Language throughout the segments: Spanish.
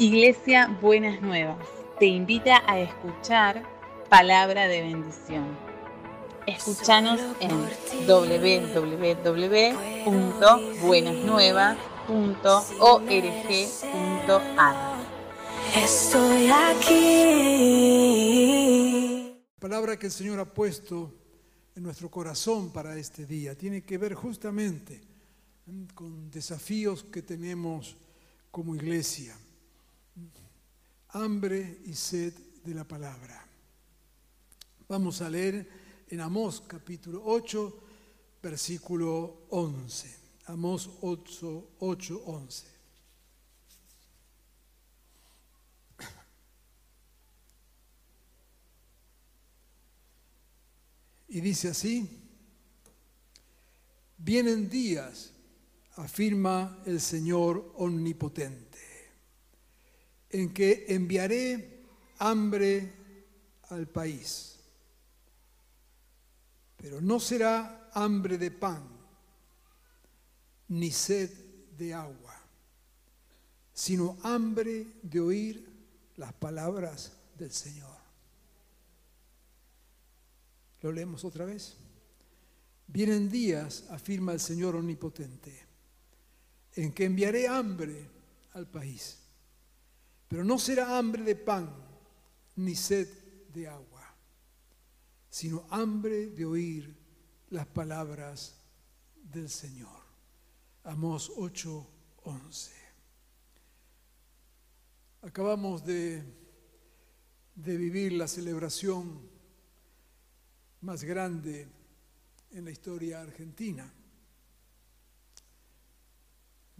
Iglesia Buenas Nuevas te invita a escuchar palabra de bendición. Escúchanos en www.buenasnuevas.org.ar. Estoy aquí. La palabra que el Señor ha puesto en nuestro corazón para este día tiene que ver justamente con desafíos que tenemos como iglesia. Hambre y sed de la palabra. Vamos a leer en Amós capítulo 8, versículo 11. Amós 8, 8 11. Y dice así, vienen días, afirma el Señor omnipotente, en que enviaré hambre al país, pero no será hambre de pan, ni sed de agua, sino hambre de oír las palabras del Señor. Lo leemos otra vez. Vienen días, afirma el Señor Omnipotente, en que enviaré hambre al país, pero no será hambre de pan ni sed de agua, sino hambre de oír las palabras del Señor. Amós 8:11. Acabamos de, de vivir la celebración más grande en la historia argentina.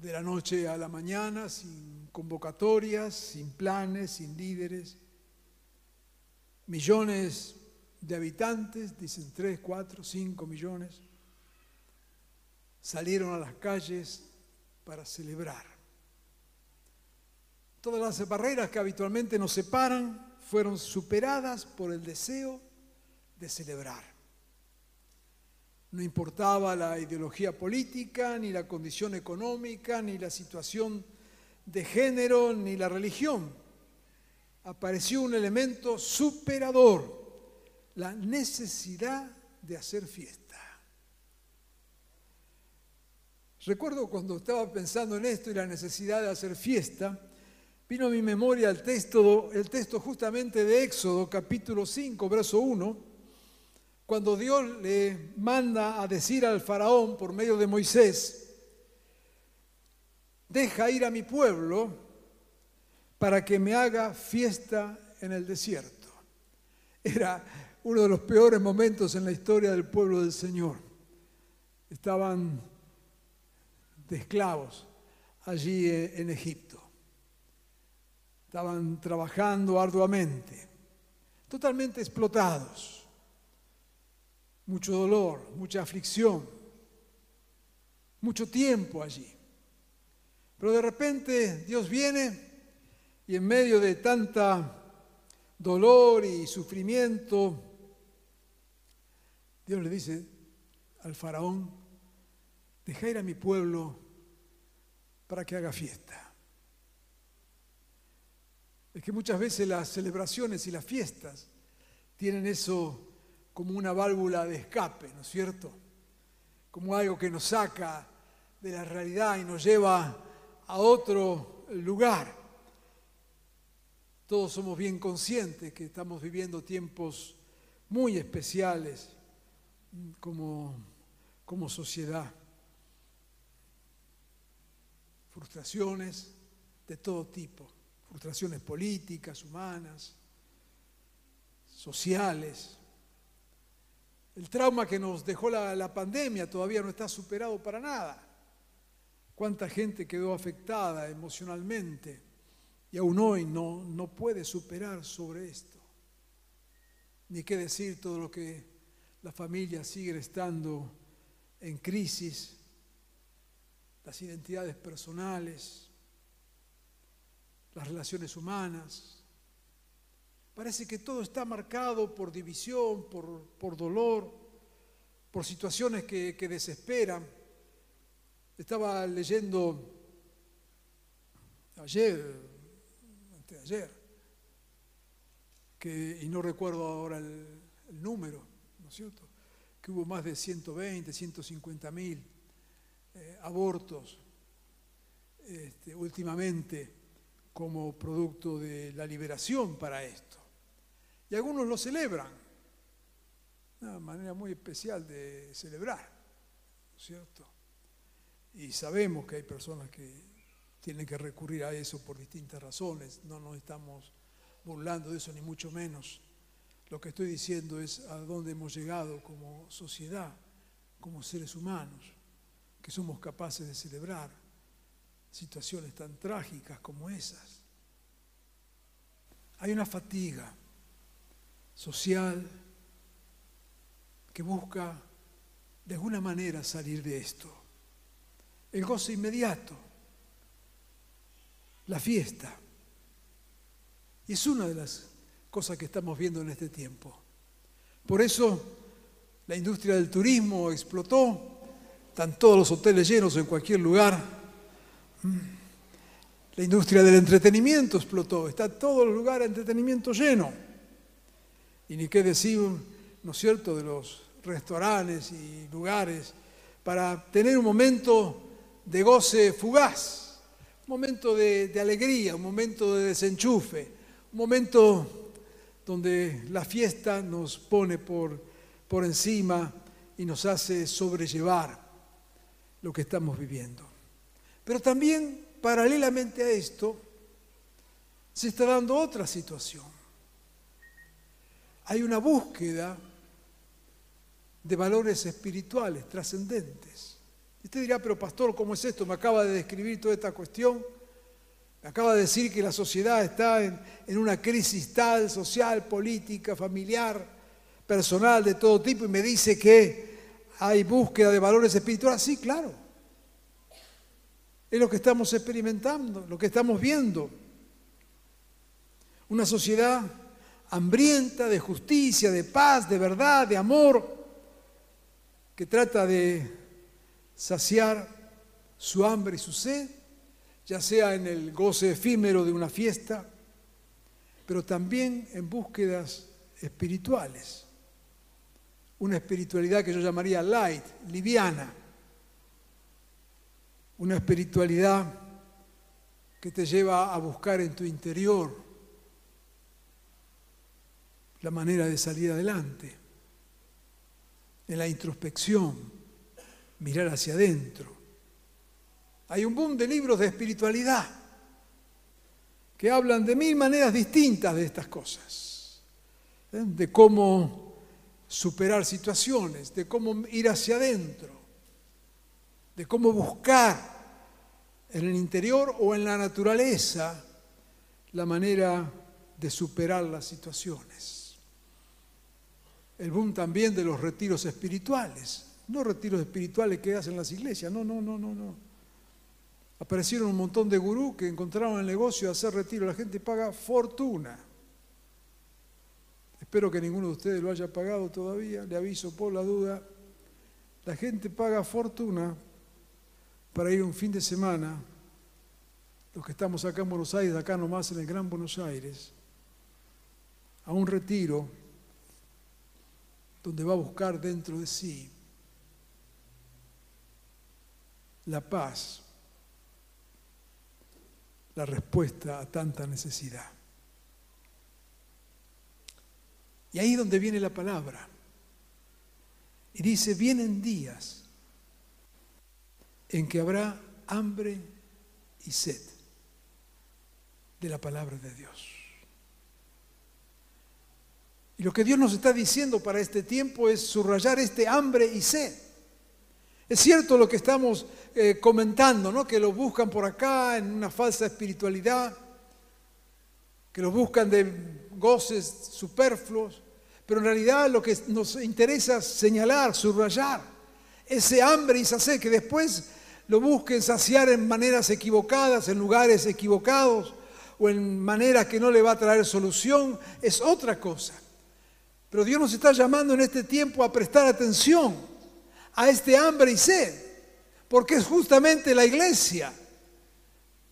De la noche a la mañana, sin convocatorias, sin planes, sin líderes. Millones de habitantes, dicen 3, 4, 5 millones, salieron a las calles para celebrar. Todas las barreras que habitualmente nos separan fueron superadas por el deseo de celebrar. No importaba la ideología política, ni la condición económica, ni la situación de género, ni la religión. Apareció un elemento superador, la necesidad de hacer fiesta. Recuerdo cuando estaba pensando en esto y la necesidad de hacer fiesta, vino a mi memoria el texto, el texto justamente de Éxodo, capítulo 5, verso 1 cuando Dios le manda a decir al faraón por medio de Moisés, deja ir a mi pueblo para que me haga fiesta en el desierto. Era uno de los peores momentos en la historia del pueblo del Señor. Estaban de esclavos allí en Egipto. Estaban trabajando arduamente, totalmente explotados mucho dolor, mucha aflicción, mucho tiempo allí. Pero de repente Dios viene y en medio de tanta dolor y sufrimiento, Dios le dice al faraón, deja ir a mi pueblo para que haga fiesta. Es que muchas veces las celebraciones y las fiestas tienen eso como una válvula de escape, ¿no es cierto? Como algo que nos saca de la realidad y nos lleva a otro lugar. Todos somos bien conscientes que estamos viviendo tiempos muy especiales como, como sociedad. Frustraciones de todo tipo, frustraciones políticas, humanas, sociales, el trauma que nos dejó la, pandemia todavía no está superado para nada. ¿Cuánta gente quedó afectada emocionalmente y aún hoy no, no puede superar sobre esto? Ni qué decir todo lo que la familia sigue estando en crisis, las identidades personales, las relaciones humanas, Parece que todo está marcado por división, por, dolor, por situaciones que, desesperan. Estaba leyendo ayer ayer, que, y no recuerdo ahora el, el número, ¿no es cierto? Que hubo más de 120, 150 mil eh, abortos este, últimamente como producto de la liberación para esto. Y algunos lo celebran, una manera muy especial de celebrar, ¿no es cierto? Y sabemos que hay personas que tienen que recurrir a eso por distintas razones, no nos estamos burlando de eso ni mucho menos. Lo que estoy diciendo es a dónde hemos llegado como sociedad, como seres humanos, que somos capaces de celebrar situaciones tan trágicas como esas. Hay una fatiga social que busca de alguna manera salir de esto. El goce inmediato, la fiesta. Y es una de las cosas que estamos viendo en este tiempo. Por eso la industria del turismo explotó, están todos los hoteles llenos en cualquier lugar. La industria del entretenimiento explotó, está todo el lugar de entretenimiento lleno. Y ni qué decir, ¿no es cierto?, de los restaurantes y lugares para tener un momento de goce fugaz, un momento de, de alegría, un momento de desenchufe, un momento donde la fiesta nos pone por, por encima y nos hace sobrellevar lo que estamos viviendo. Pero también, paralelamente a esto, se está dando otra situación. Hay una búsqueda de valores espirituales trascendentes. Y usted dirá, pero pastor, ¿cómo es esto? Me acaba de describir toda esta cuestión. Me acaba de decir que la sociedad está en, en, una crisis tal, social, política, familiar, personal, de todo tipo, y me dice que hay búsqueda de valores espirituales. Sí, claro. Es lo que estamos experimentando, lo que estamos viendo. Una sociedad hambrienta de justicia, de paz, de verdad, de amor, que trata de saciar su hambre y su sed, ya sea en el goce efímero de una fiesta, pero también en búsquedas espirituales. Una espiritualidad que yo llamaría light, liviana. Una espiritualidad que te lleva a buscar en tu interior la manera de salir adelante, en la introspección, mirar hacia adentro. Hay un boom de libros de espiritualidad que hablan de mil maneras distintas de estas cosas, ¿eh? de cómo superar situaciones, de cómo ir hacia adentro, de cómo buscar en el interior o en la naturaleza la manera de superar las situaciones. El boom también de los retiros espirituales, no retiros espirituales que hacen las iglesias, no, no, no, no, no. Aparecieron un montón de gurús que encontraron el negocio de hacer retiro, la gente paga fortuna. Espero que ninguno de ustedes lo haya pagado todavía, le aviso por la duda. La gente paga fortuna para ir un fin de semana, los que estamos acá en Buenos Aires, acá nomás en el Gran Buenos Aires, a un retiro donde va a buscar dentro de sí la paz, la respuesta a tanta necesidad. Y ahí es donde viene la palabra. Y dice, vienen días en que habrá hambre y sed de la palabra de Dios. Y lo que Dios nos está diciendo para este tiempo es subrayar este hambre y sed. Es cierto lo que estamos eh, comentando, ¿no? que lo buscan por acá en una falsa espiritualidad, que lo buscan de goces superfluos, pero en realidad lo que nos interesa señalar, subrayar, ese hambre y esa sed que después lo busquen saciar en maneras equivocadas, en lugares equivocados o en maneras que no le va a traer solución, es otra cosa. Pero Dios nos está llamando en este tiempo a prestar atención a este hambre y sed, porque es justamente la iglesia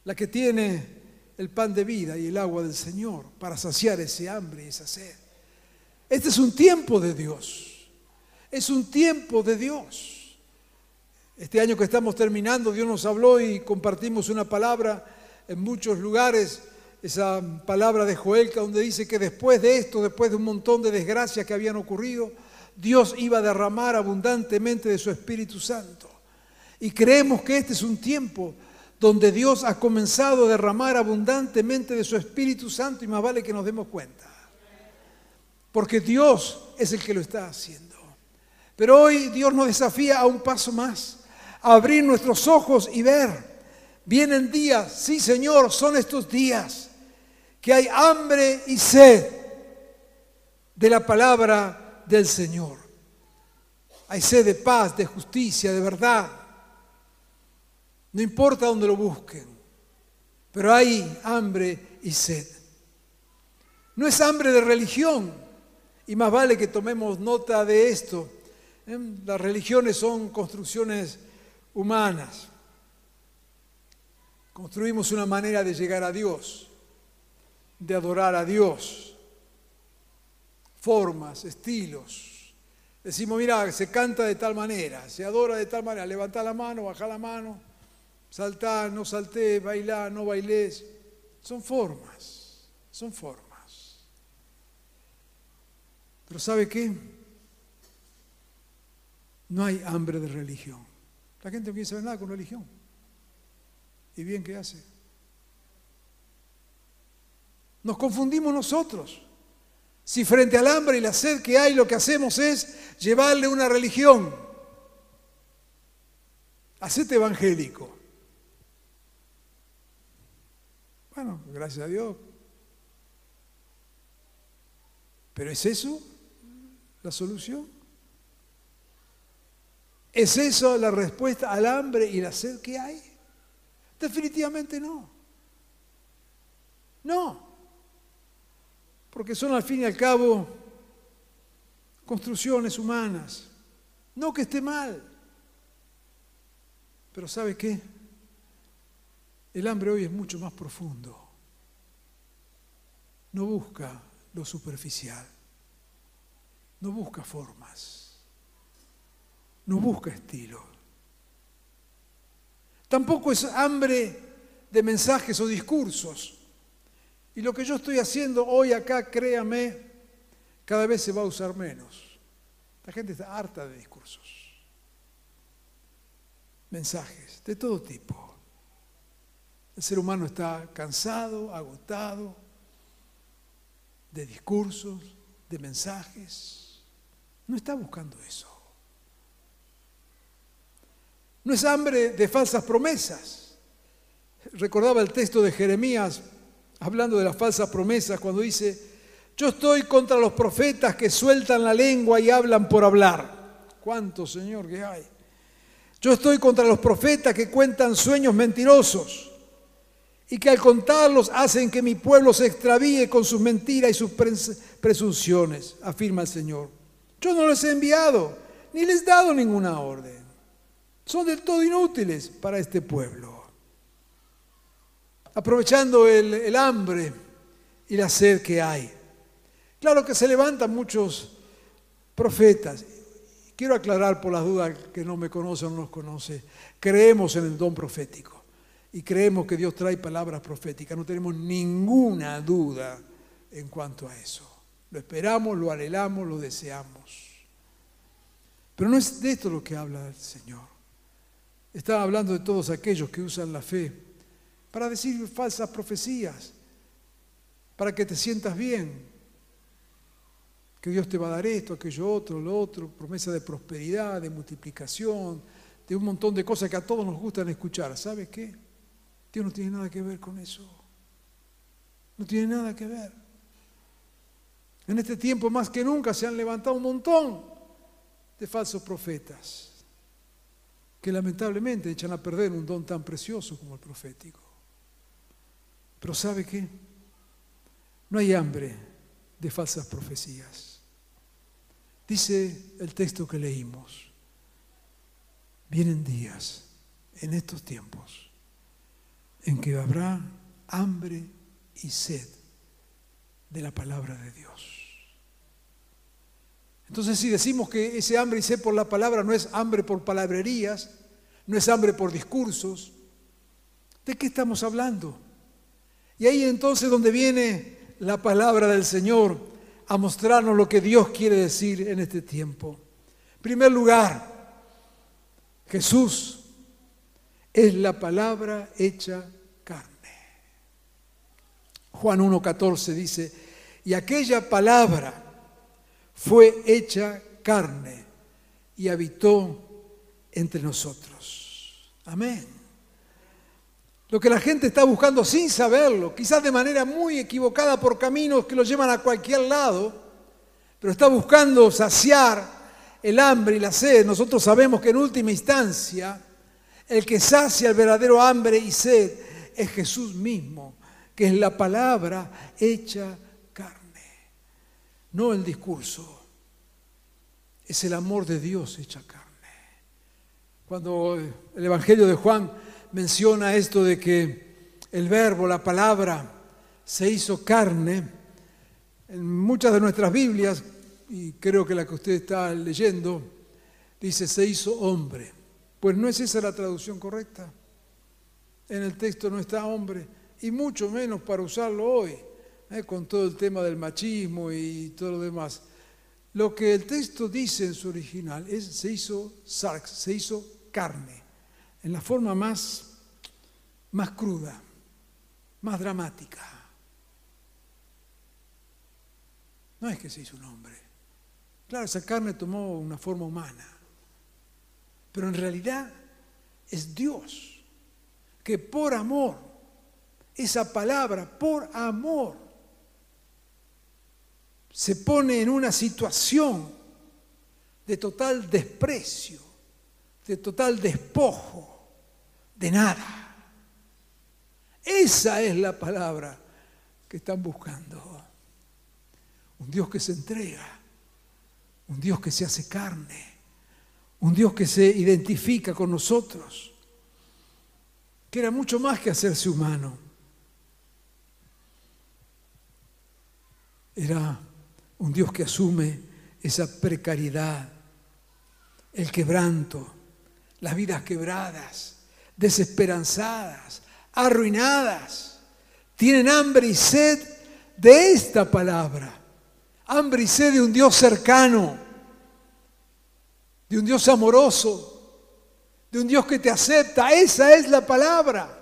la que tiene el pan de vida y el agua del Señor para saciar ese hambre y esa sed. Este es un tiempo de Dios. Es un tiempo de Dios. Este año que estamos terminando, Dios nos habló y compartimos una palabra en muchos lugares, esa palabra de Joel, donde dice que después de esto, después de un montón de desgracias que habían ocurrido, Dios iba a derramar abundantemente de su Espíritu Santo. Y creemos que este es un tiempo donde Dios ha comenzado a derramar abundantemente de su Espíritu Santo y más vale que nos demos cuenta. Porque Dios es el que lo está haciendo. Pero hoy Dios nos desafía a un paso más, a abrir nuestros ojos y ver. Vienen días, sí Señor, son estos días que hay hambre y sed de la palabra del Señor. Hay sed de paz, de justicia, de verdad. No importa dónde lo busquen, pero hay hambre y sed. No es hambre de religión, y más vale que tomemos nota de esto. ¿eh? Las religiones son construcciones humanas. Construimos una manera de llegar a Dios, de adorar a Dios, formas, estilos. Decimos, mira, se canta de tal manera, se adora de tal manera, levanta la mano, baja la mano, saltar, no salté, bailar, no bailés. Son formas, son formas. Pero ¿sabe qué? No hay hambre de religión. La gente no quiere saber nada con religión. ¿Y bien qué hace? Nos confundimos nosotros. Si frente al hambre y la sed que hay lo que hacemos es llevarle una religión. Hacete evangélico. Bueno, gracias a Dios. ¿Pero es eso la solución? ¿Es eso la respuesta al hambre y la sed que hay? Definitivamente no. No. Porque son al fin y al cabo construcciones humanas. No que esté mal. Pero ¿sabe qué? El hambre hoy es mucho más profundo. No busca lo superficial. No busca formas. No busca estilo. Tampoco es hambre de mensajes o discursos. Y lo que yo estoy haciendo hoy acá, créame, cada vez se va a usar menos. La gente está harta de discursos. Mensajes de todo tipo. El ser humano está cansado, agotado de discursos, de mensajes. No está buscando eso. No es hambre de falsas promesas. Recordaba el texto de Jeremías hablando de las falsas promesas cuando dice, yo estoy contra los profetas que sueltan la lengua y hablan por hablar. ¿Cuánto, Señor, que hay? Yo estoy contra los profetas que cuentan sueños mentirosos y que al contarlos hacen que mi pueblo se extravíe con sus mentiras y sus presunciones, afirma el Señor. Yo no les he enviado, ni les he dado ninguna orden. Son del todo inútiles para este pueblo. Aprovechando el, hambre y la sed que hay. Claro que se levantan muchos profetas. Quiero aclarar por las dudas que no me conoce o no nos conoce. Creemos en el don profético y creemos que Dios trae palabras proféticas. No tenemos ninguna duda en cuanto a eso. Lo esperamos, lo anhelamos, lo deseamos. Pero no es de esto lo que habla el Señor. Está hablando de todos aquellos que usan la fe para decir falsas profecías, para que te sientas bien, que Dios te va a dar esto, aquello otro, lo otro, promesa de prosperidad, de multiplicación, de un montón de cosas que a todos nos gustan escuchar. ¿Sabes qué? Dios no tiene nada que ver con eso. No tiene nada que ver. En este tiempo más que nunca se han levantado un montón de falsos profetas que lamentablemente echan a perder un don tan precioso como el profético. Pero ¿sabe qué? No hay hambre de falsas profecías. Dice el texto que leímos, vienen días en estos tiempos en que habrá hambre y sed de la palabra de Dios. Entonces si decimos que ese hambre y sed por la palabra no es hambre por palabrerías, no es hambre por discursos, ¿de qué estamos hablando? Y ahí entonces donde viene la palabra del Señor a mostrarnos lo que Dios quiere decir en este tiempo. En primer lugar, Jesús es la palabra hecha carne. Juan 1.14 dice, y aquella palabra fue hecha carne y habitó entre nosotros. Amén. Lo que la gente está buscando sin saberlo, quizás de manera muy equivocada por caminos que lo llevan a cualquier lado, pero está buscando saciar el hambre y la sed. Nosotros sabemos que en última instancia el que sacia el verdadero hambre y sed es Jesús mismo, que es la palabra hecha no el discurso, es el amor de Dios hecha carne. Cuando el Evangelio de Juan menciona esto de que el verbo, la palabra, se hizo carne, en muchas de nuestras Biblias, y creo que la que usted está leyendo, dice se hizo hombre. Pues no es esa la traducción correcta. En el texto no está hombre, y mucho menos para usarlo hoy. ¿eh? con todo el tema del machismo y todo lo demás. Lo que el texto dice en su original es se hizo sarx, se hizo carne, en la forma más, más cruda, más dramática. No es que se hizo un hombre. Claro, esa carne tomó una forma humana, pero en realidad es Dios que por amor, esa palabra, por amor, se pone en una situación de total desprecio, de total despojo, de nada. Esa es la palabra que están buscando. Un Dios que se entrega, un Dios que se hace carne, un Dios que se identifica con nosotros, que era mucho más que hacerse humano. Era un Dios que asume esa precariedad, el quebranto, las vidas quebradas, desesperanzadas, arruinadas. Tienen hambre y sed de esta palabra. Hambre y sed de un Dios cercano, de un Dios amoroso, de un Dios que te acepta. Esa es la palabra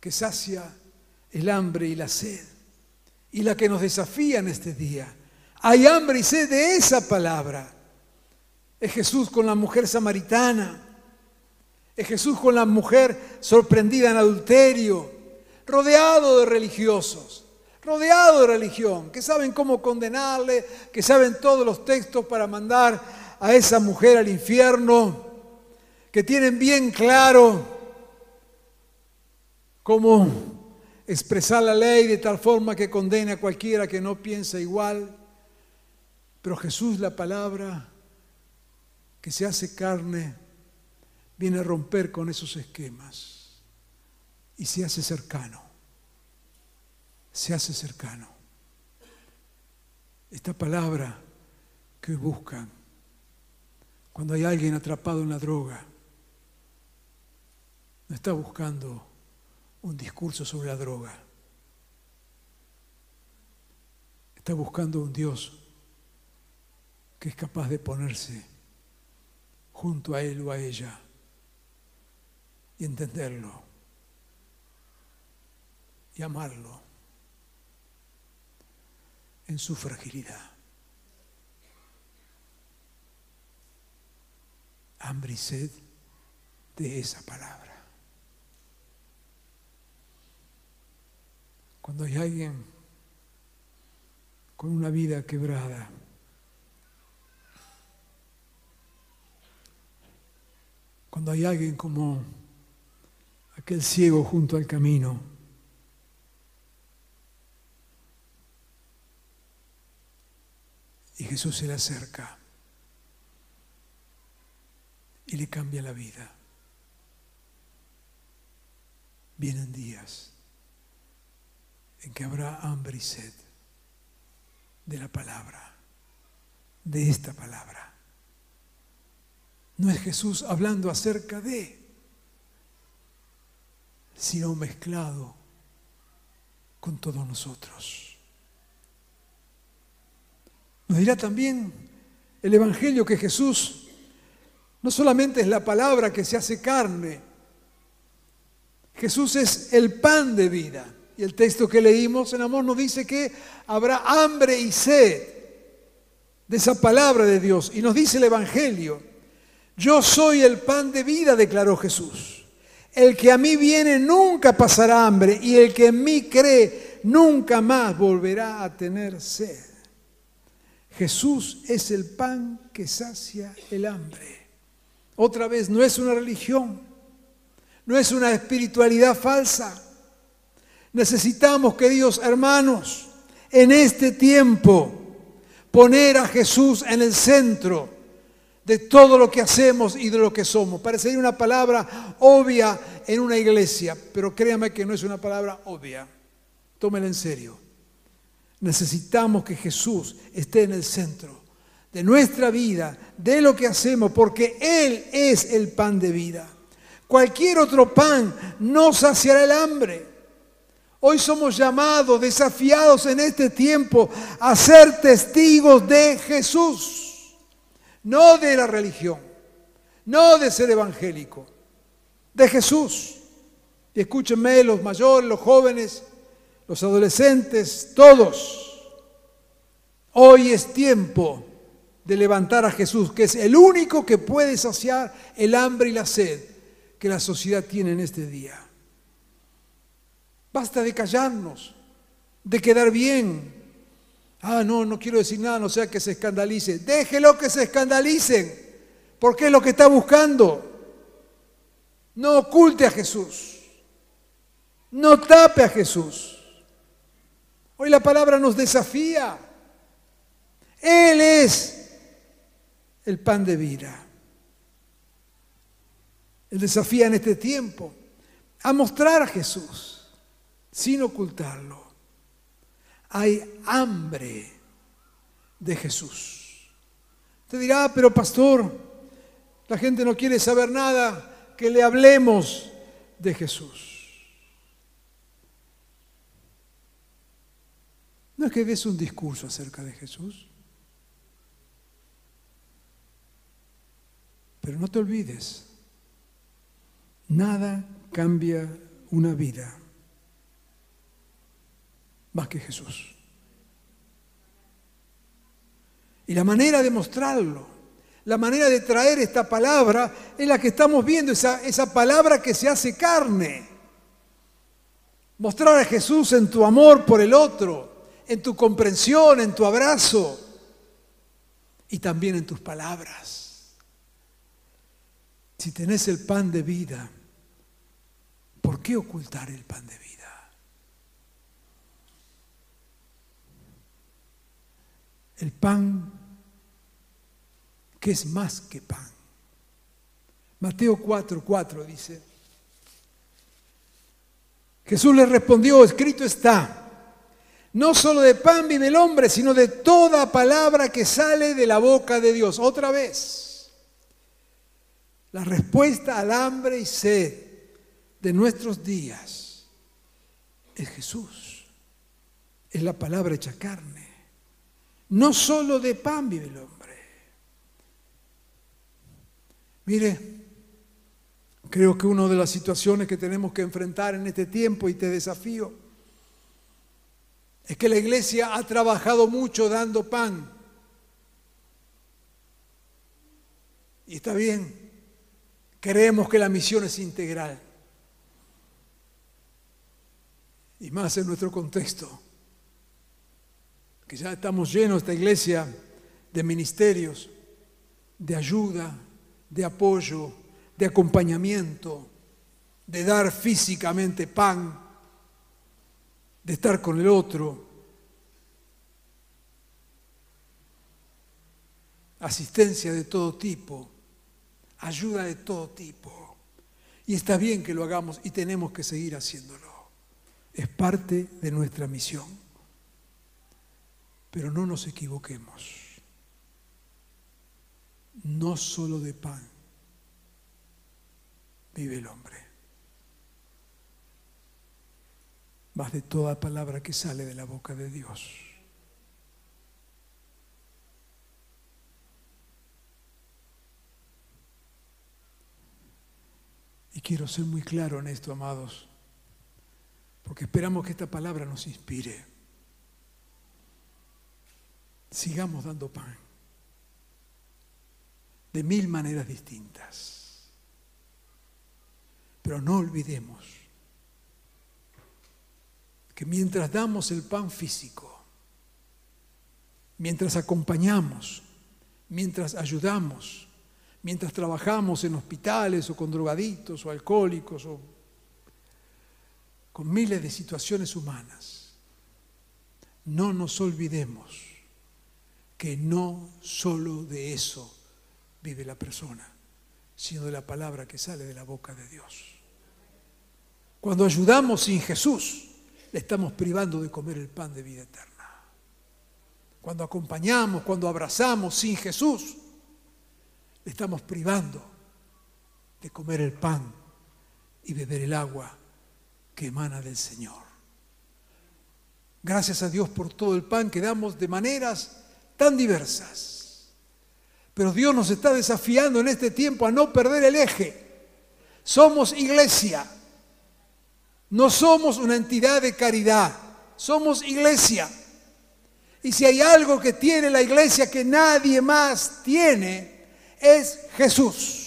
que sacia el hambre y la sed y la que nos desafía en este día. Hay hambre y sed de esa palabra. Es Jesús con la mujer samaritana. Es Jesús con la mujer sorprendida en adulterio, rodeado de religiosos, rodeado de religión, que saben cómo condenarle, que saben todos los textos para mandar a esa mujer al infierno, que tienen bien claro cómo expresar la ley de tal forma que condene a cualquiera que no piensa igual. Pero Jesús, la palabra que se hace carne, viene a romper con esos esquemas y se hace cercano. Se hace cercano. Esta palabra que buscan cuando hay alguien atrapado en la droga, no está buscando un discurso sobre la droga. Está buscando un Dios que es capaz de ponerse junto a él o a ella y entenderlo y amarlo en su fragilidad. Hambre y sed de esa palabra. Cuando hay alguien con una vida quebrada, cuando hay alguien como aquel ciego junto al camino, y Jesús se le acerca y le cambia la vida. vienen días en que habrá hambre y sed de la palabra, de esta palabra. No es Jesús hablando acerca de, sino mezclado con todos nosotros. Nos dirá también el Evangelio que Jesús no solamente es la palabra que se hace carne, Jesús es el pan de vida. Y el texto que leímos en amor nos dice que habrá hambre y sed de esa palabra de Dios. Y nos dice el Evangelio, yo soy el pan de vida, declaró Jesús. El que a mí viene nunca pasará hambre y el que en mí cree nunca más volverá a tener sed. Jesús es el pan que sacia el hambre. Otra vez, no es una religión, no es una espiritualidad falsa. Necesitamos, queridos hermanos, en este tiempo poner a Jesús en el centro de todo lo que hacemos y de lo que somos. Parecería una palabra obvia en una iglesia, pero créame que no es una palabra obvia. Tómela en serio. Necesitamos que Jesús esté en el centro de nuestra vida, de lo que hacemos, porque Él es el pan de vida. Cualquier otro pan no saciará el hambre. Hoy somos llamados, desafiados en este tiempo a ser testigos de Jesús, no de la religión, no de ser evangélico, de Jesús. Y escúchenme los mayores, los jóvenes, los adolescentes, todos. Hoy es tiempo de levantar a Jesús, que es el único que puede saciar el hambre y la sed que la sociedad tiene en este día. Basta de callarnos, de quedar bien. Ah, no, no quiero decir nada, no sea que se escandalice. Déjelo que se escandalicen, porque es lo que está buscando. No oculte a Jesús. No tape a Jesús. Hoy la palabra nos desafía. Él es el pan de vida. Él desafía en este tiempo a mostrar a Jesús sin ocultarlo. Hay hambre de Jesús. Te dirá, ah, pero pastor, la gente no quiere saber nada, que le hablemos de Jesús. No es que des un discurso acerca de Jesús, pero no te olvides Nada cambia una vida más que Jesús. Y la manera de mostrarlo, la manera de traer esta palabra es la que estamos viendo, esa, esa palabra que se hace carne. Mostrar a Jesús en tu amor por el otro, en tu comprensión, en tu abrazo y también en tus palabras. Si tenés el pan de vida, ¿Por qué ocultar el pan de vida? El pan que es más que pan. Mateo 4, 4 dice, Jesús le respondió, escrito está, no solo de pan vive el hombre, sino de toda palabra que sale de la boca de Dios. Otra vez, la respuesta al hambre y sed de nuestros días es Jesús. Es la palabra hecha carne. No solo de pan vive el hombre. Mire, creo que una de las situaciones que tenemos que enfrentar en este tiempo y te desafío es que la iglesia ha trabajado mucho dando pan. Y está bien, creemos que la misión es integral. y más en nuestro contexto, que ya estamos llenos esta iglesia de ministerios, de ayuda, de apoyo, de acompañamiento, de dar físicamente pan, de estar con el otro, asistencia de todo tipo, ayuda de todo tipo. Y está bien que lo hagamos y tenemos que seguir haciéndolo. Es parte de nuestra misión. Pero no nos equivoquemos. No solo de pan vive el hombre. Más de toda palabra que sale de la boca de Dios. Y quiero ser muy claro en esto, amados, porque esperamos que esta palabra nos inspire. Sigamos dando pan de mil maneras distintas. Pero no olvidemos que mientras damos el pan físico, mientras acompañamos, mientras ayudamos, mientras trabajamos en hospitales o con drogadictos o alcohólicos o con miles de situaciones humanas, no nos olvidemos que no solo de eso vive la persona, sino de la palabra que sale de la boca de Dios. Cuando ayudamos sin Jesús, le estamos privando de comer el pan de vida eterna. Cuando acompañamos, cuando abrazamos sin Jesús, le estamos privando de comer el pan y beber el agua que emana del Señor. Gracias a Dios por todo el pan que damos de maneras tan diversas. Pero Dios nos está desafiando en este tiempo a no perder el eje. Somos iglesia. No somos una entidad de caridad. Somos iglesia. Y si hay algo que tiene la iglesia que nadie más tiene, es Jesús.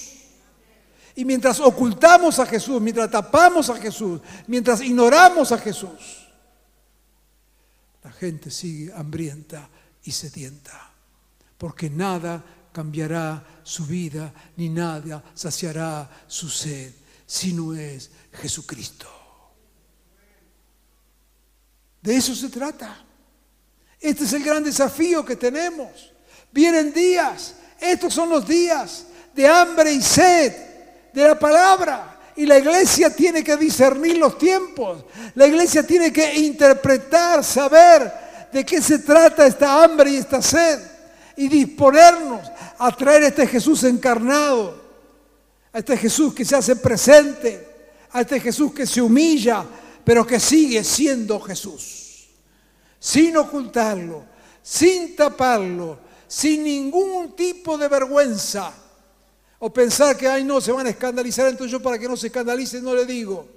Y mientras ocultamos a Jesús, mientras tapamos a Jesús, mientras ignoramos a Jesús, la gente sigue hambrienta y sedienta, porque nada cambiará su vida, ni nada saciará su sed, si no es Jesucristo. De eso se trata. Este es el gran desafío que tenemos. Vienen días, estos son los días de hambre y sed de la palabra. Y la iglesia tiene que discernir los tiempos. La iglesia tiene que interpretar, saber de qué se trata esta hambre y esta sed. Y disponernos a traer a este Jesús encarnado. A este Jesús que se hace presente. A este Jesús que se humilla, pero que sigue siendo Jesús sin ocultarlo, sin taparlo, sin ningún tipo de vergüenza. O pensar que, ay, no, se van a escandalizar, entonces yo para que no se escandalice no le digo.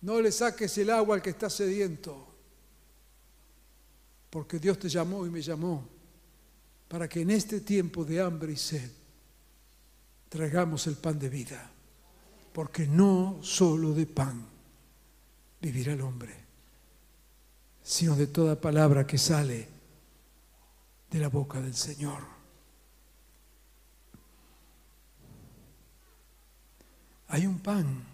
No le saques el agua al que está sediento. Porque Dios te llamó y me llamó para que en este tiempo de hambre y sed traigamos el pan de vida. Porque no solo de pan vivirá el hombre, sino de toda palabra que sale de la boca del Señor. Hay un pan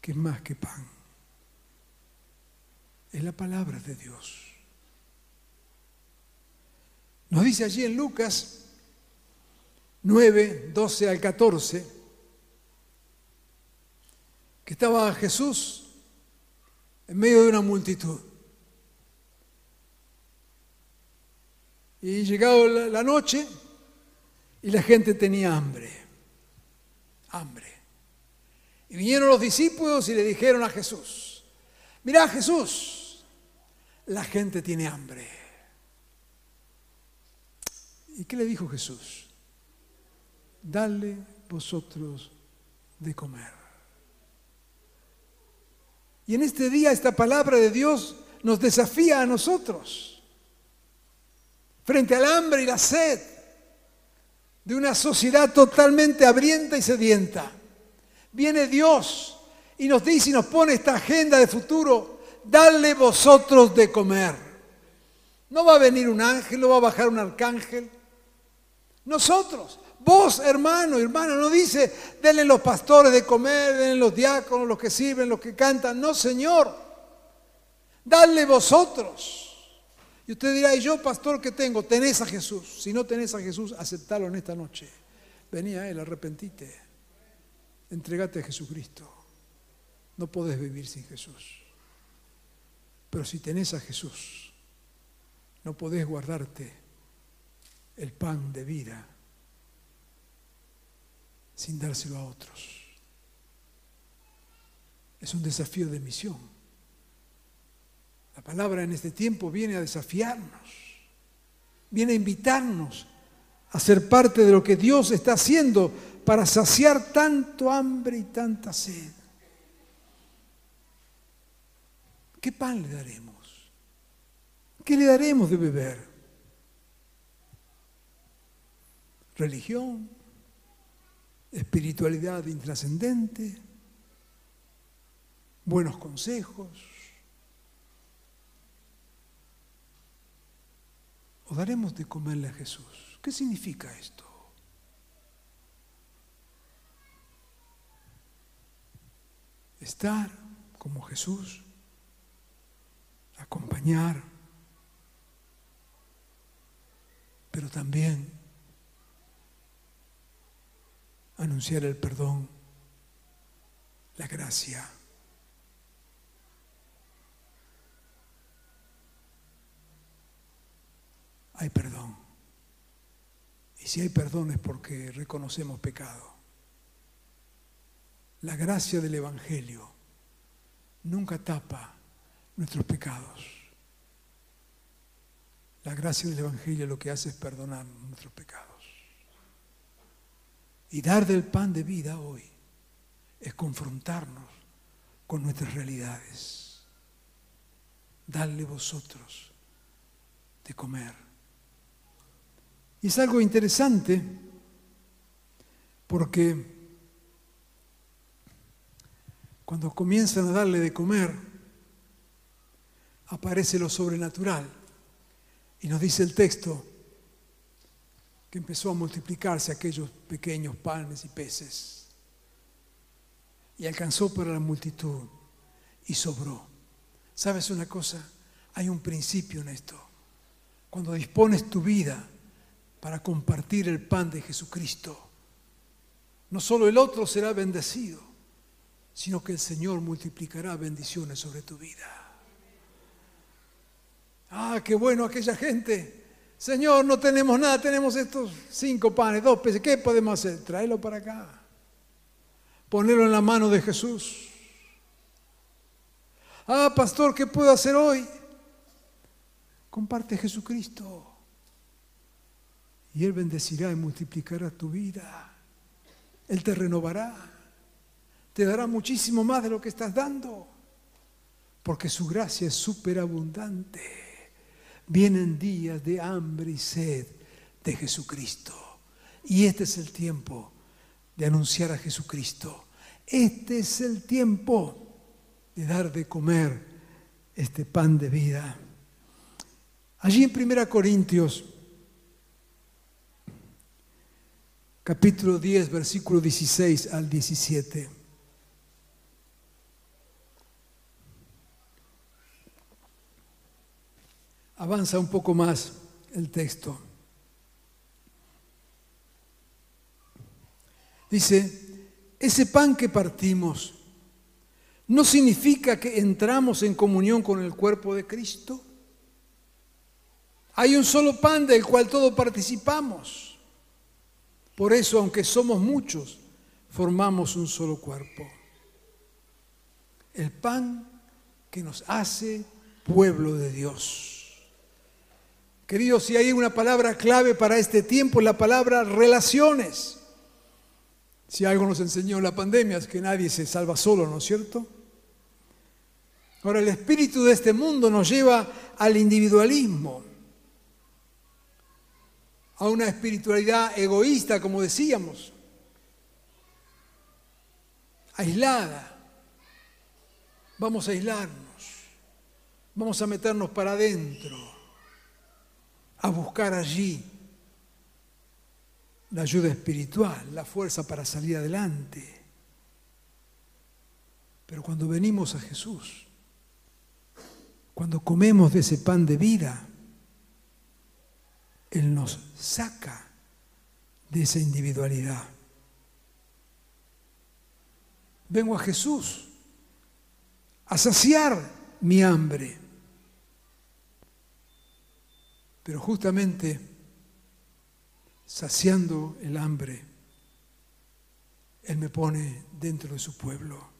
que es más que pan. Es la palabra de Dios. Nos dice allí en Lucas 9, 12 al 14, que estaba Jesús en medio de una multitud. Y llegado la noche y la gente tenía hambre, hambre. Y vinieron los discípulos y le dijeron a Jesús, mira Jesús, la gente tiene hambre. ¿Y qué le dijo Jesús? Dale vosotros de comer. Y en este día esta palabra de Dios nos desafía a nosotros frente al hambre y la sed de una sociedad totalmente abrienta y sedienta. Viene Dios y nos dice y nos pone esta agenda de futuro, dale vosotros de comer. No va a venir un ángel, no va a bajar un arcángel. Nosotros, Vos, hermano, hermana, no dice, denle los pastores de comer, denle los diáconos, los que sirven, los que cantan. No, Señor. Dale vosotros. Y usted dirá, ¿y yo, pastor, qué tengo? Tenés a Jesús. Si no tenés a Jesús, aceptalo en esta noche. Vení a Él, arrepentite. Entregate a Jesucristo. No podés vivir sin Jesús. Pero si tenés a Jesús, no podés guardarte el pan de vida sin dárselo a otros. Es un desafío de misión. La palabra en este tiempo viene a desafiarnos, viene a invitarnos a ser parte de lo que Dios está haciendo para saciar tanto hambre y tanta sed. ¿Qué pan le daremos? ¿Qué le daremos de beber? ¿Religión? ¿Espiritualidad intrascendente? ¿Buenos consejos? ¿O daremos de comerle a Jesús? ¿Qué significa esto? Estar como Jesús, acompañar, pero también anunciar el perdón, la gracia. Hay perdón. Y si hay perdón es porque reconocemos pecado. La gracia del Evangelio nunca tapa nuestros pecados. La gracia del Evangelio lo que hace es perdonar nuestros pecados. Y dar del pan de vida hoy es confrontarnos con nuestras realidades. Darle vosotros de comer y es algo interesante porque cuando comienzan a darle de comer, aparece lo sobrenatural. Y nos dice el texto que empezó a multiplicarse aquellos pequeños panes y peces. Y alcanzó para la multitud y sobró. ¿Sabes una cosa? Hay un principio en esto. Cuando dispones tu vida para compartir el pan de Jesucristo. No solo el otro será bendecido, sino que el Señor multiplicará bendiciones sobre tu vida. Ah, qué bueno aquella gente. Señor, no tenemos nada, tenemos estos cinco panes, dos peces. ¿Qué podemos hacer? Tráelo para acá. Ponerlo en la mano de Jesús. Ah, pastor, ¿qué puedo hacer hoy? Comparte Jesucristo. Y Él bendecirá y multiplicará tu vida. Él te renovará. Te dará muchísimo más de lo que estás dando. Porque su gracia es superabundante. Vienen días de hambre y sed de Jesucristo. Y este es el tiempo de anunciar a Jesucristo. Este es el tiempo de dar de comer este pan de vida. Allí en 1 Corintios capítulo 10, versículo 16 al 17. Avanza un poco más el texto. Dice, ese pan que partimos no significa que entramos en comunión con el cuerpo de Cristo. Hay un solo pan del cual todos participamos. Por eso, aunque somos muchos, formamos un solo cuerpo. El pan que nos hace pueblo de Dios. Queridos, si hay una palabra clave para este tiempo, la palabra relaciones. Si algo nos enseñó la pandemia es que nadie se salva solo, ¿no es cierto? Ahora, el espíritu de este mundo nos lleva al individualismo a una espiritualidad egoísta, como decíamos, aislada. Vamos a aislarnos, vamos a meternos para adentro, a buscar allí la ayuda espiritual, la fuerza para salir adelante. Pero cuando venimos a Jesús, cuando comemos de ese pan de vida, él nos saca de esa individualidad. Vengo a Jesús a saciar mi hambre. Pero justamente saciando el hambre, Él me pone dentro de su pueblo.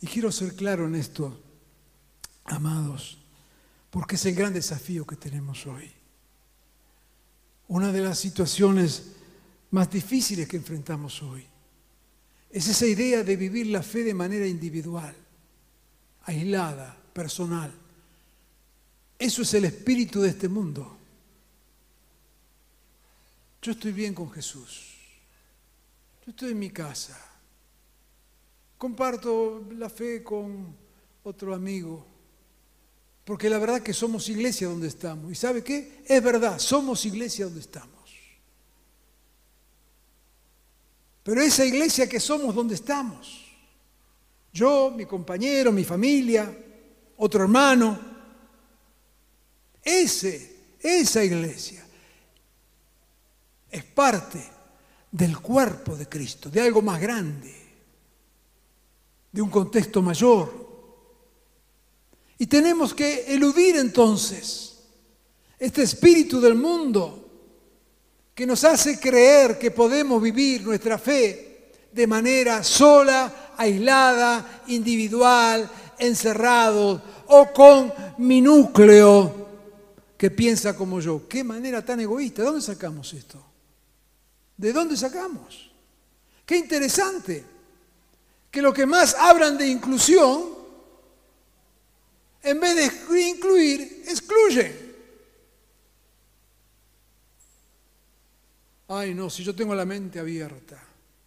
Y quiero ser claro en esto, amados, porque es el gran desafío que tenemos hoy. Una de las situaciones más difíciles que enfrentamos hoy es esa idea de vivir la fe de manera individual, aislada, personal. Eso es el espíritu de este mundo. Yo estoy bien con Jesús. Yo estoy en mi casa. Comparto la fe con otro amigo. Porque la verdad que somos iglesia donde estamos. ¿Y sabe qué? Es verdad, somos iglesia donde estamos. Pero esa iglesia que somos donde estamos. Yo, mi compañero, mi familia, otro hermano. Ese, esa iglesia es parte del cuerpo de Cristo, de algo más grande, de un contexto mayor. Y tenemos que eludir entonces este espíritu del mundo que nos hace creer que podemos vivir nuestra fe de manera sola, aislada, individual, encerrado o con mi núcleo que piensa como yo. Qué manera tan egoísta. ¿De dónde sacamos esto? ¿De dónde sacamos? Qué interesante que lo que más hablan de inclusión, en vez de incluir, excluyen. Ay, no, si yo tengo la mente abierta,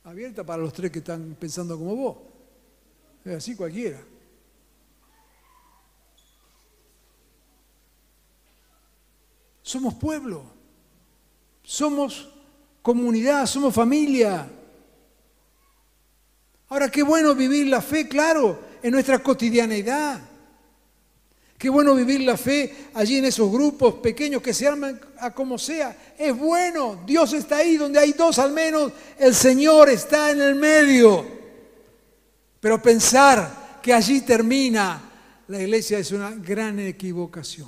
abierta para los tres que están pensando como vos, es así cualquiera. Somos pueblo, somos comunidad, somos familia. Ahora, qué bueno vivir la fe, claro, en nuestra cotidianeidad. Qué bueno vivir la fe allí en esos grupos pequeños que se arman a como sea. Es bueno, Dios está ahí donde hay dos al menos, el Señor está en el medio. Pero pensar que allí termina la iglesia es una gran equivocación.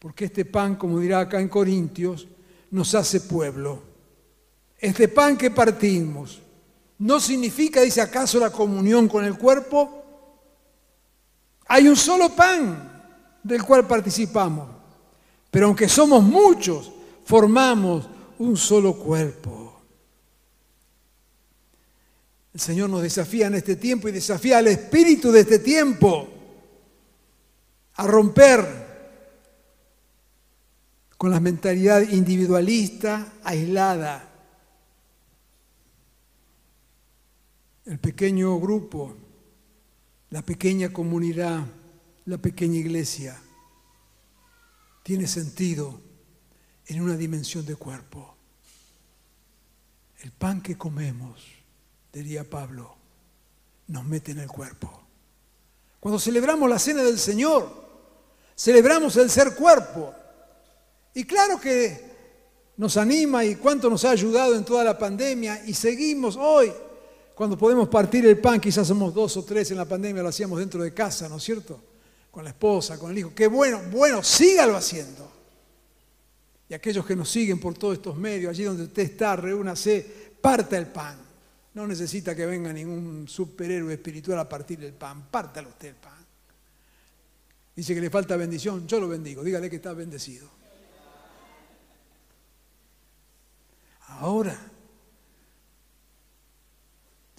Porque este pan, como dirá acá en Corintios, nos hace pueblo. Este pan que partimos no significa, dice acaso, la comunión con el cuerpo, hay un solo pan del cual participamos, pero aunque somos muchos, formamos un solo cuerpo. El Señor nos desafía en este tiempo y desafía al espíritu de este tiempo a romper con la mentalidad individualista, aislada. El pequeño grupo la pequeña comunidad, la pequeña iglesia, tiene sentido en una dimensión de cuerpo. El pan que comemos, diría Pablo, nos mete en el cuerpo. Cuando celebramos la cena del Señor, celebramos el ser cuerpo. Y claro que nos anima y cuánto nos ha ayudado en toda la pandemia y seguimos hoy cuando podemos partir el pan, quizás somos dos o tres en la pandemia, lo hacíamos dentro de casa, ¿no es cierto? Con la esposa, con el hijo. Qué bueno, bueno, sígalo haciendo. Y aquellos que nos siguen por todos estos medios, allí donde usted está, reúnase, parta el pan. No necesita que venga ningún superhéroe espiritual a partir el pan, pártalo usted el pan. Dice que le falta bendición, yo lo bendigo, dígale que está bendecido. Ahora,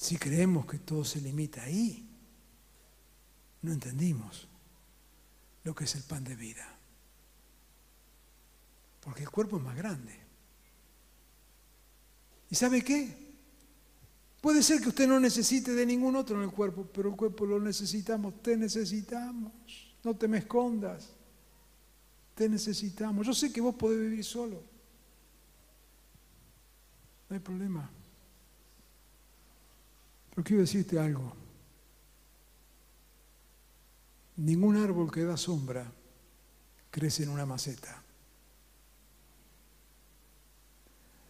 si creemos que todo se limita ahí, no entendimos lo que es el pan de vida. Porque el cuerpo es más grande. ¿Y sabe qué? Puede ser que usted no necesite de ningún otro en el cuerpo, pero el cuerpo lo necesitamos, te necesitamos. No te me escondas. Te necesitamos. Yo sé que vos podés vivir solo. No hay problema. Pero quiero decirte algo. Ningún árbol que da sombra crece en una maceta.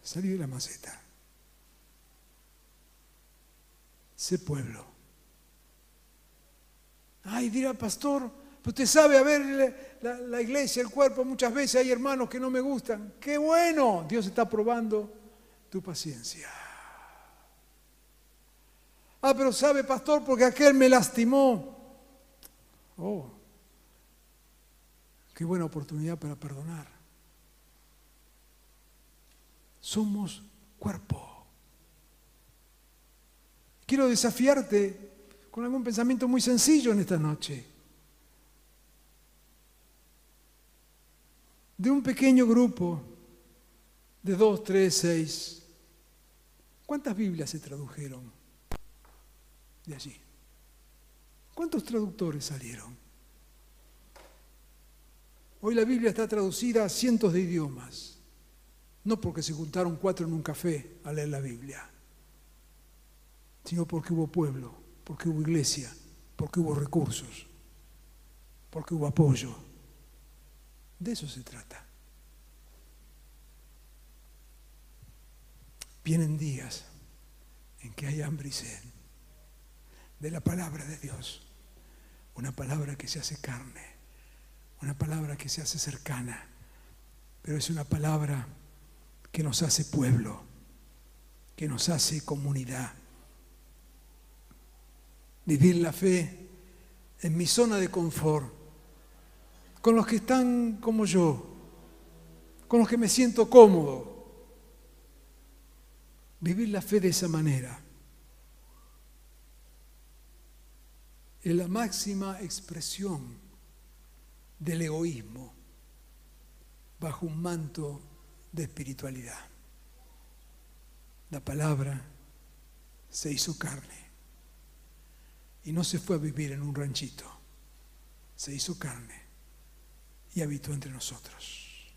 Salí de la maceta. Sé pueblo. Ay, dirá pastor, usted sabe, a ver, la, la, iglesia, el cuerpo, muchas veces hay hermanos que no me gustan. ¡Qué bueno! Dios está probando tu paciencia. Ah, pero sabe, pastor, porque aquel me lastimó. Oh, qué buena oportunidad para perdonar. Somos cuerpo. Quiero desafiarte con algún pensamiento muy sencillo en esta noche. De un pequeño grupo de dos, tres, seis. ¿Cuántas Biblias se tradujeron de allí? ¿Cuántos traductores salieron? Hoy la Biblia está traducida a cientos de idiomas, no porque se juntaron cuatro en un café a leer la Biblia, sino porque hubo pueblo, porque hubo iglesia, porque hubo recursos, porque hubo apoyo. De eso se trata. Vienen días en que hay hambre y sed de la palabra de Dios. Una palabra que se hace carne, una palabra que se hace cercana, pero es una palabra que nos hace pueblo, que nos hace comunidad. Vivir la fe en mi zona de confort, con los que están como yo, con los que me siento cómodo. Vivir la fe de esa manera es la máxima expresión del egoísmo bajo un manto de espiritualidad. La palabra se hizo carne y no se fue a vivir en un ranchito, se hizo carne y habitó entre nosotros.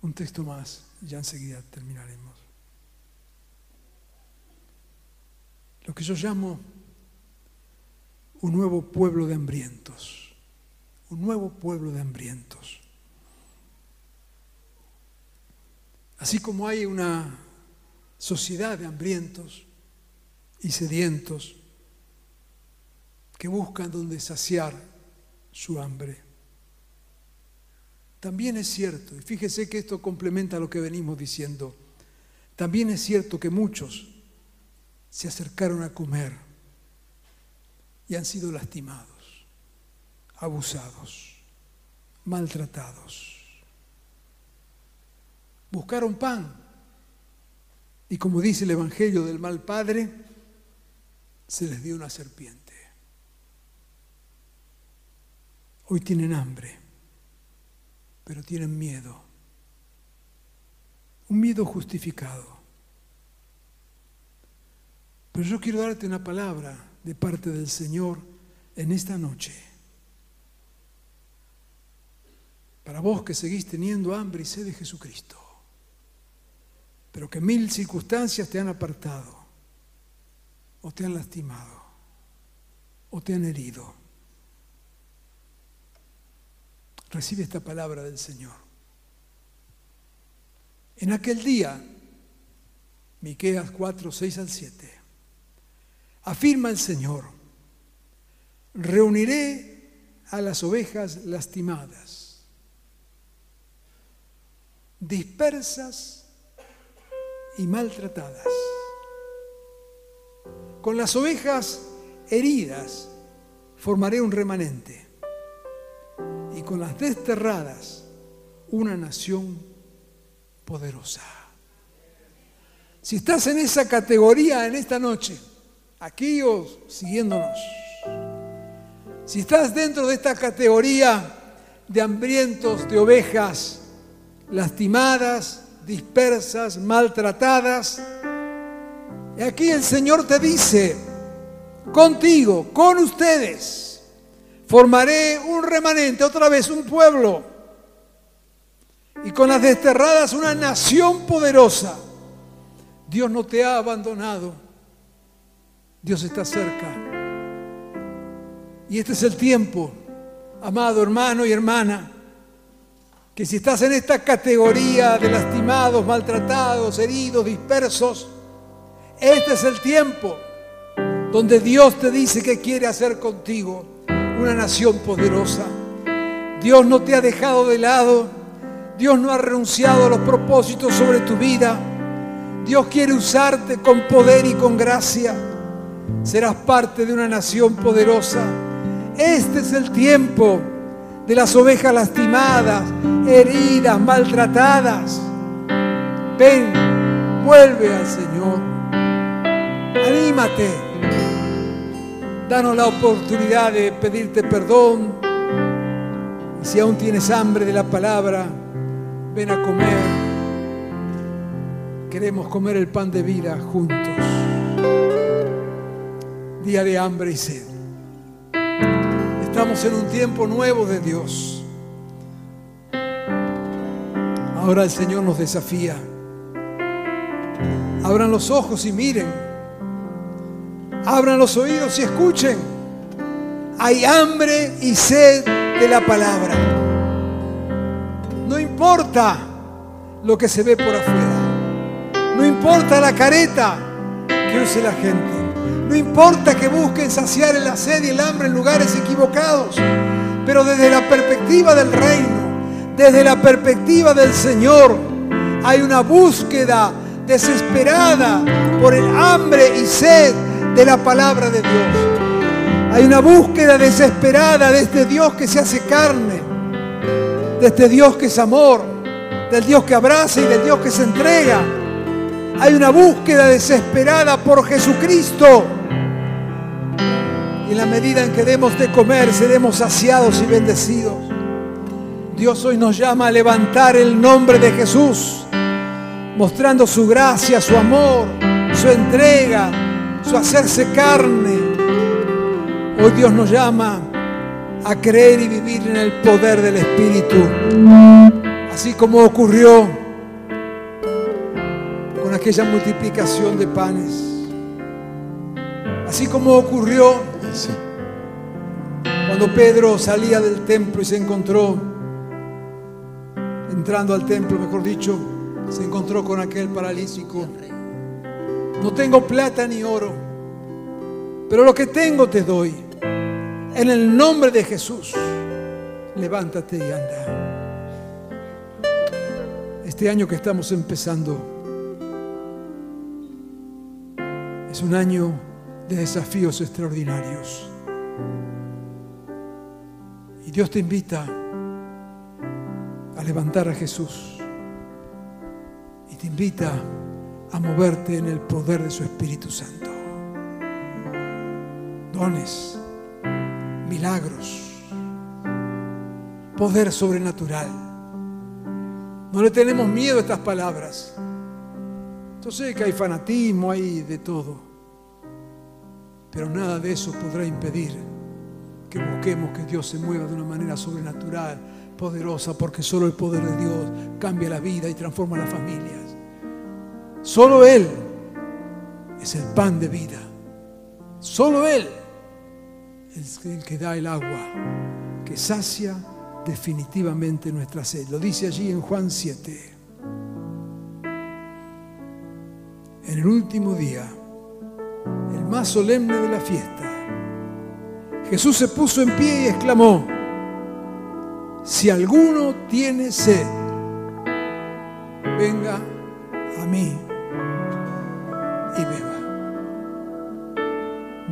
Un texto más, ya enseguida terminaremos. Lo que yo llamo un nuevo pueblo de hambrientos, un nuevo pueblo de hambrientos. Así como hay una sociedad de hambrientos y sedientos que buscan donde saciar su hambre. También es cierto, y fíjese que esto complementa lo que venimos diciendo, también es cierto que muchos se acercaron a comer y han sido lastimados, abusados, maltratados. Buscaron pan y como dice el Evangelio del mal padre, se les dio una serpiente. Hoy tienen hambre, pero tienen miedo. Un miedo justificado. Pero yo quiero darte una palabra de parte del Señor en esta noche. Para vos que seguís teniendo hambre y sed de Jesucristo, pero que mil circunstancias te han apartado, o te han lastimado, o te han herido. Recibe esta palabra del Señor. En aquel día, Miqueas 4, 6 al 7 afirma el Señor, reuniré a las ovejas lastimadas, dispersas y maltratadas. Con las ovejas heridas formaré un remanente y con las desterradas una nación poderosa. Si estás en esa categoría en esta noche, aquí siguiéndonos. Si estás dentro de esta categoría de hambrientos, de ovejas lastimadas, dispersas, maltratadas, y aquí el Señor te dice, contigo, con ustedes, formaré un remanente, otra vez un pueblo, y con las desterradas una nación poderosa. Dios no te ha abandonado. Dios está cerca. Y este es el tiempo, amado hermano y hermana, que si estás en esta categoría de lastimados, maltratados, heridos, dispersos, este es el tiempo donde Dios te dice que quiere hacer contigo una nación poderosa. Dios no te ha dejado de lado, Dios no ha renunciado a los propósitos sobre tu vida. Dios quiere usarte con poder y con gracia. Serás parte de una nación poderosa. Este es el tiempo de las ovejas lastimadas, heridas, maltratadas. Ven, vuelve al Señor. Anímate. Danos la oportunidad de pedirte perdón. Y si aún tienes hambre de la palabra, ven a comer. Queremos comer el pan de vida juntos. Día de hambre y sed. Estamos en un tiempo nuevo de Dios. Ahora el Señor nos desafía. Abran los ojos y miren. Abran los oídos y escuchen. Hay hambre y sed de la palabra. No importa lo que se ve por afuera. No importa la careta que use la gente. No importa que busquen saciar la sed y el hambre en lugares equivocados. Pero desde la perspectiva del reino, desde la perspectiva del Señor, hay una búsqueda desesperada por el hambre y sed de la palabra de Dios. Hay una búsqueda desesperada de este Dios que se hace carne, de este Dios que es amor, del Dios que abraza y del Dios que se entrega. Hay una búsqueda desesperada por Jesucristo. Y en la medida en que demos de comer, seremos saciados y bendecidos. Dios hoy nos llama a levantar el nombre de Jesús, mostrando su gracia, su amor, su entrega, su hacerse carne. Hoy Dios nos llama a creer y vivir en el poder del Espíritu. Así como ocurrió aquella multiplicación de panes. Así como ocurrió cuando Pedro salía del templo y se encontró, entrando al templo, mejor dicho, se encontró con aquel paralítico. No tengo plata ni oro, pero lo que tengo te doy. En el nombre de Jesús, levántate y anda. Este año que estamos empezando es un año de desafíos extraordinarios. Y Dios te invita a levantar a Jesús y te invita a moverte en el poder de su Espíritu Santo. Dones, milagros, poder sobrenatural. No le tenemos miedo a estas palabras. Yo sé que hay fanatismo, hay de todo. Pero nada de eso podrá impedir que busquemos que Dios se mueva de una manera sobrenatural, poderosa, porque solo el poder de Dios cambia la vida y transforma las familias. Solo Él es el pan de vida. Solo Él es el que da el agua que sacia definitivamente nuestra sed. Lo dice allí en Juan 7. En el último día, más solemne de la fiesta, Jesús se puso en pie y exclamó, si alguno tiene sed, venga a mí y beba.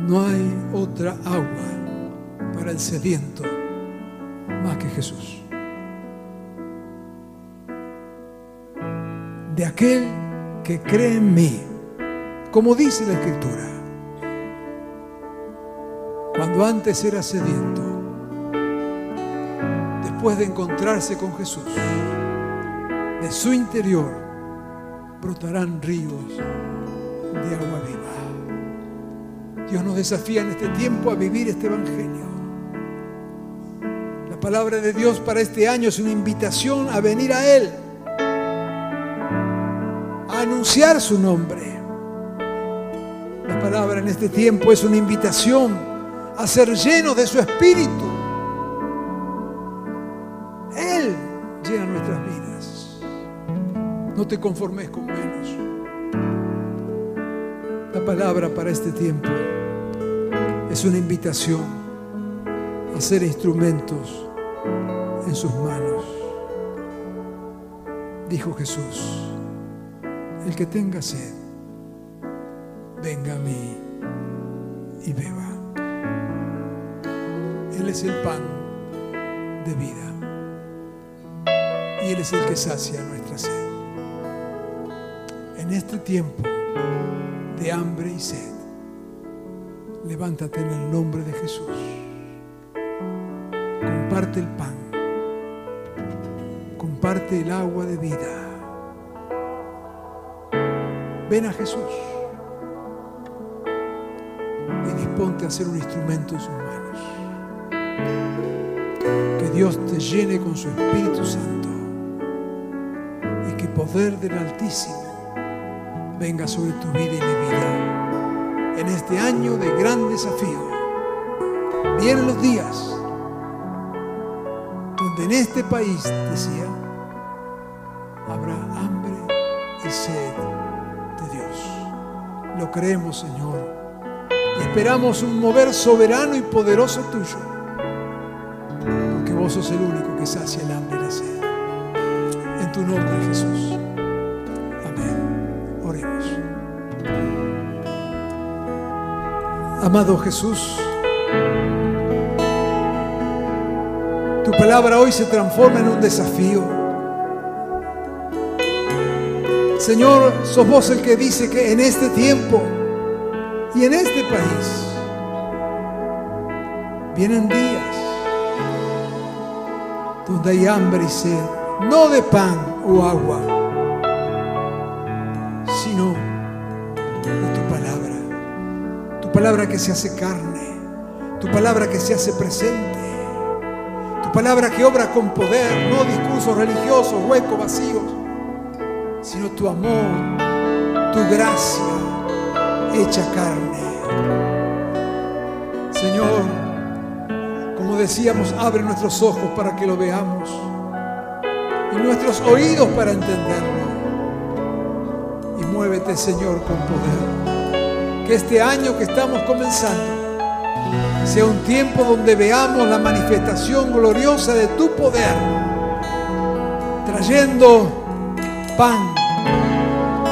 No hay otra agua para el sediento más que Jesús. De aquel que cree en mí, como dice la Escritura, cuando antes era sediento, después de encontrarse con Jesús, de su interior brotarán ríos de agua viva. Dios nos desafía en este tiempo a vivir este Evangelio. La palabra de Dios para este año es una invitación a venir a Él, a anunciar su nombre. La palabra en este tiempo es una invitación a ser llenos de su espíritu. Él llena nuestras vidas. No te conformes con menos. La palabra para este tiempo es una invitación a ser instrumentos en sus manos. Dijo Jesús, el que tenga sed, venga a mí y beba. Él es el pan de vida y Él es el que sacia nuestra sed. En este tiempo de hambre y sed, levántate en el nombre de Jesús. Comparte el pan. Comparte el agua de vida. Ven a Jesús y disponte a ser un instrumento en sus manos. Que Dios te llene con su Espíritu Santo y que poder del Altísimo venga sobre tu vida y mi vida. En este año de gran desafío, vienen los días donde en este país, decía, habrá hambre y sed de Dios. Lo creemos, Señor. Esperamos un mover soberano y poderoso tuyo. Vos sos el único que sacia el hambre y la sed. En tu nombre, Jesús. Amén. Oremos. Amado Jesús, tu palabra hoy se transforma en un desafío. Señor, sos vos el que dice que en este tiempo y en este país vienen días hay hambre y sed, no de pan o agua, sino de tu palabra. Tu palabra que se hace carne, tu palabra que se hace presente, tu palabra que obra con poder, no discursos religiosos, huecos, vacíos, sino tu amor, tu gracia hecha carne. Señor, decíamos, abre nuestros ojos para que lo veamos y nuestros oídos para entenderlo. Y muévete, Señor, con poder. Que este año que estamos comenzando sea un tiempo donde veamos la manifestación gloriosa de tu poder, trayendo pan,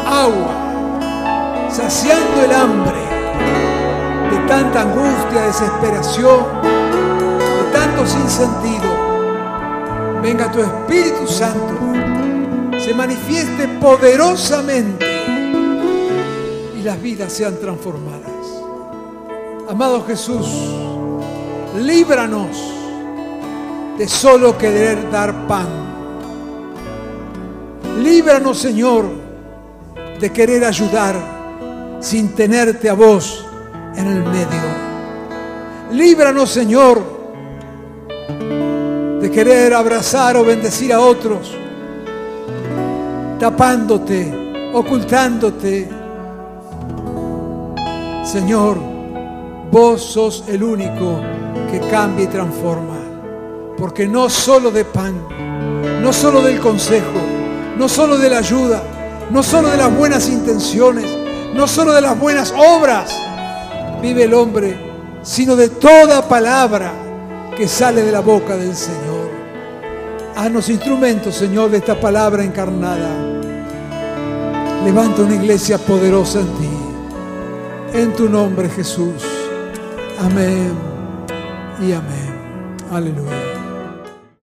agua, saciando el hambre de tanta angustia, desesperación, de tanto sinsentido. Venga tu Espíritu Santo, se manifieste poderosamente y las vidas sean transformadas. Amado Jesús, líbranos de solo querer dar pan. Líbranos, Señor, de querer ayudar sin tenerte a vos en el medio. Líbranos, Señor, querer abrazar o bendecir a otros, tapándote, ocultándote. Señor, vos sos el único que cambia y transforma. Porque no solo de pan, no solo del consejo, no solo de la ayuda, no solo de las buenas intenciones, no solo de las buenas obras vive el hombre, sino de toda palabra que sale de la boca del Señor. Haznos instrumentos, Señor, de esta palabra encarnada. Levanta una iglesia poderosa en ti. En tu nombre, Jesús. Amén y amén. Aleluya.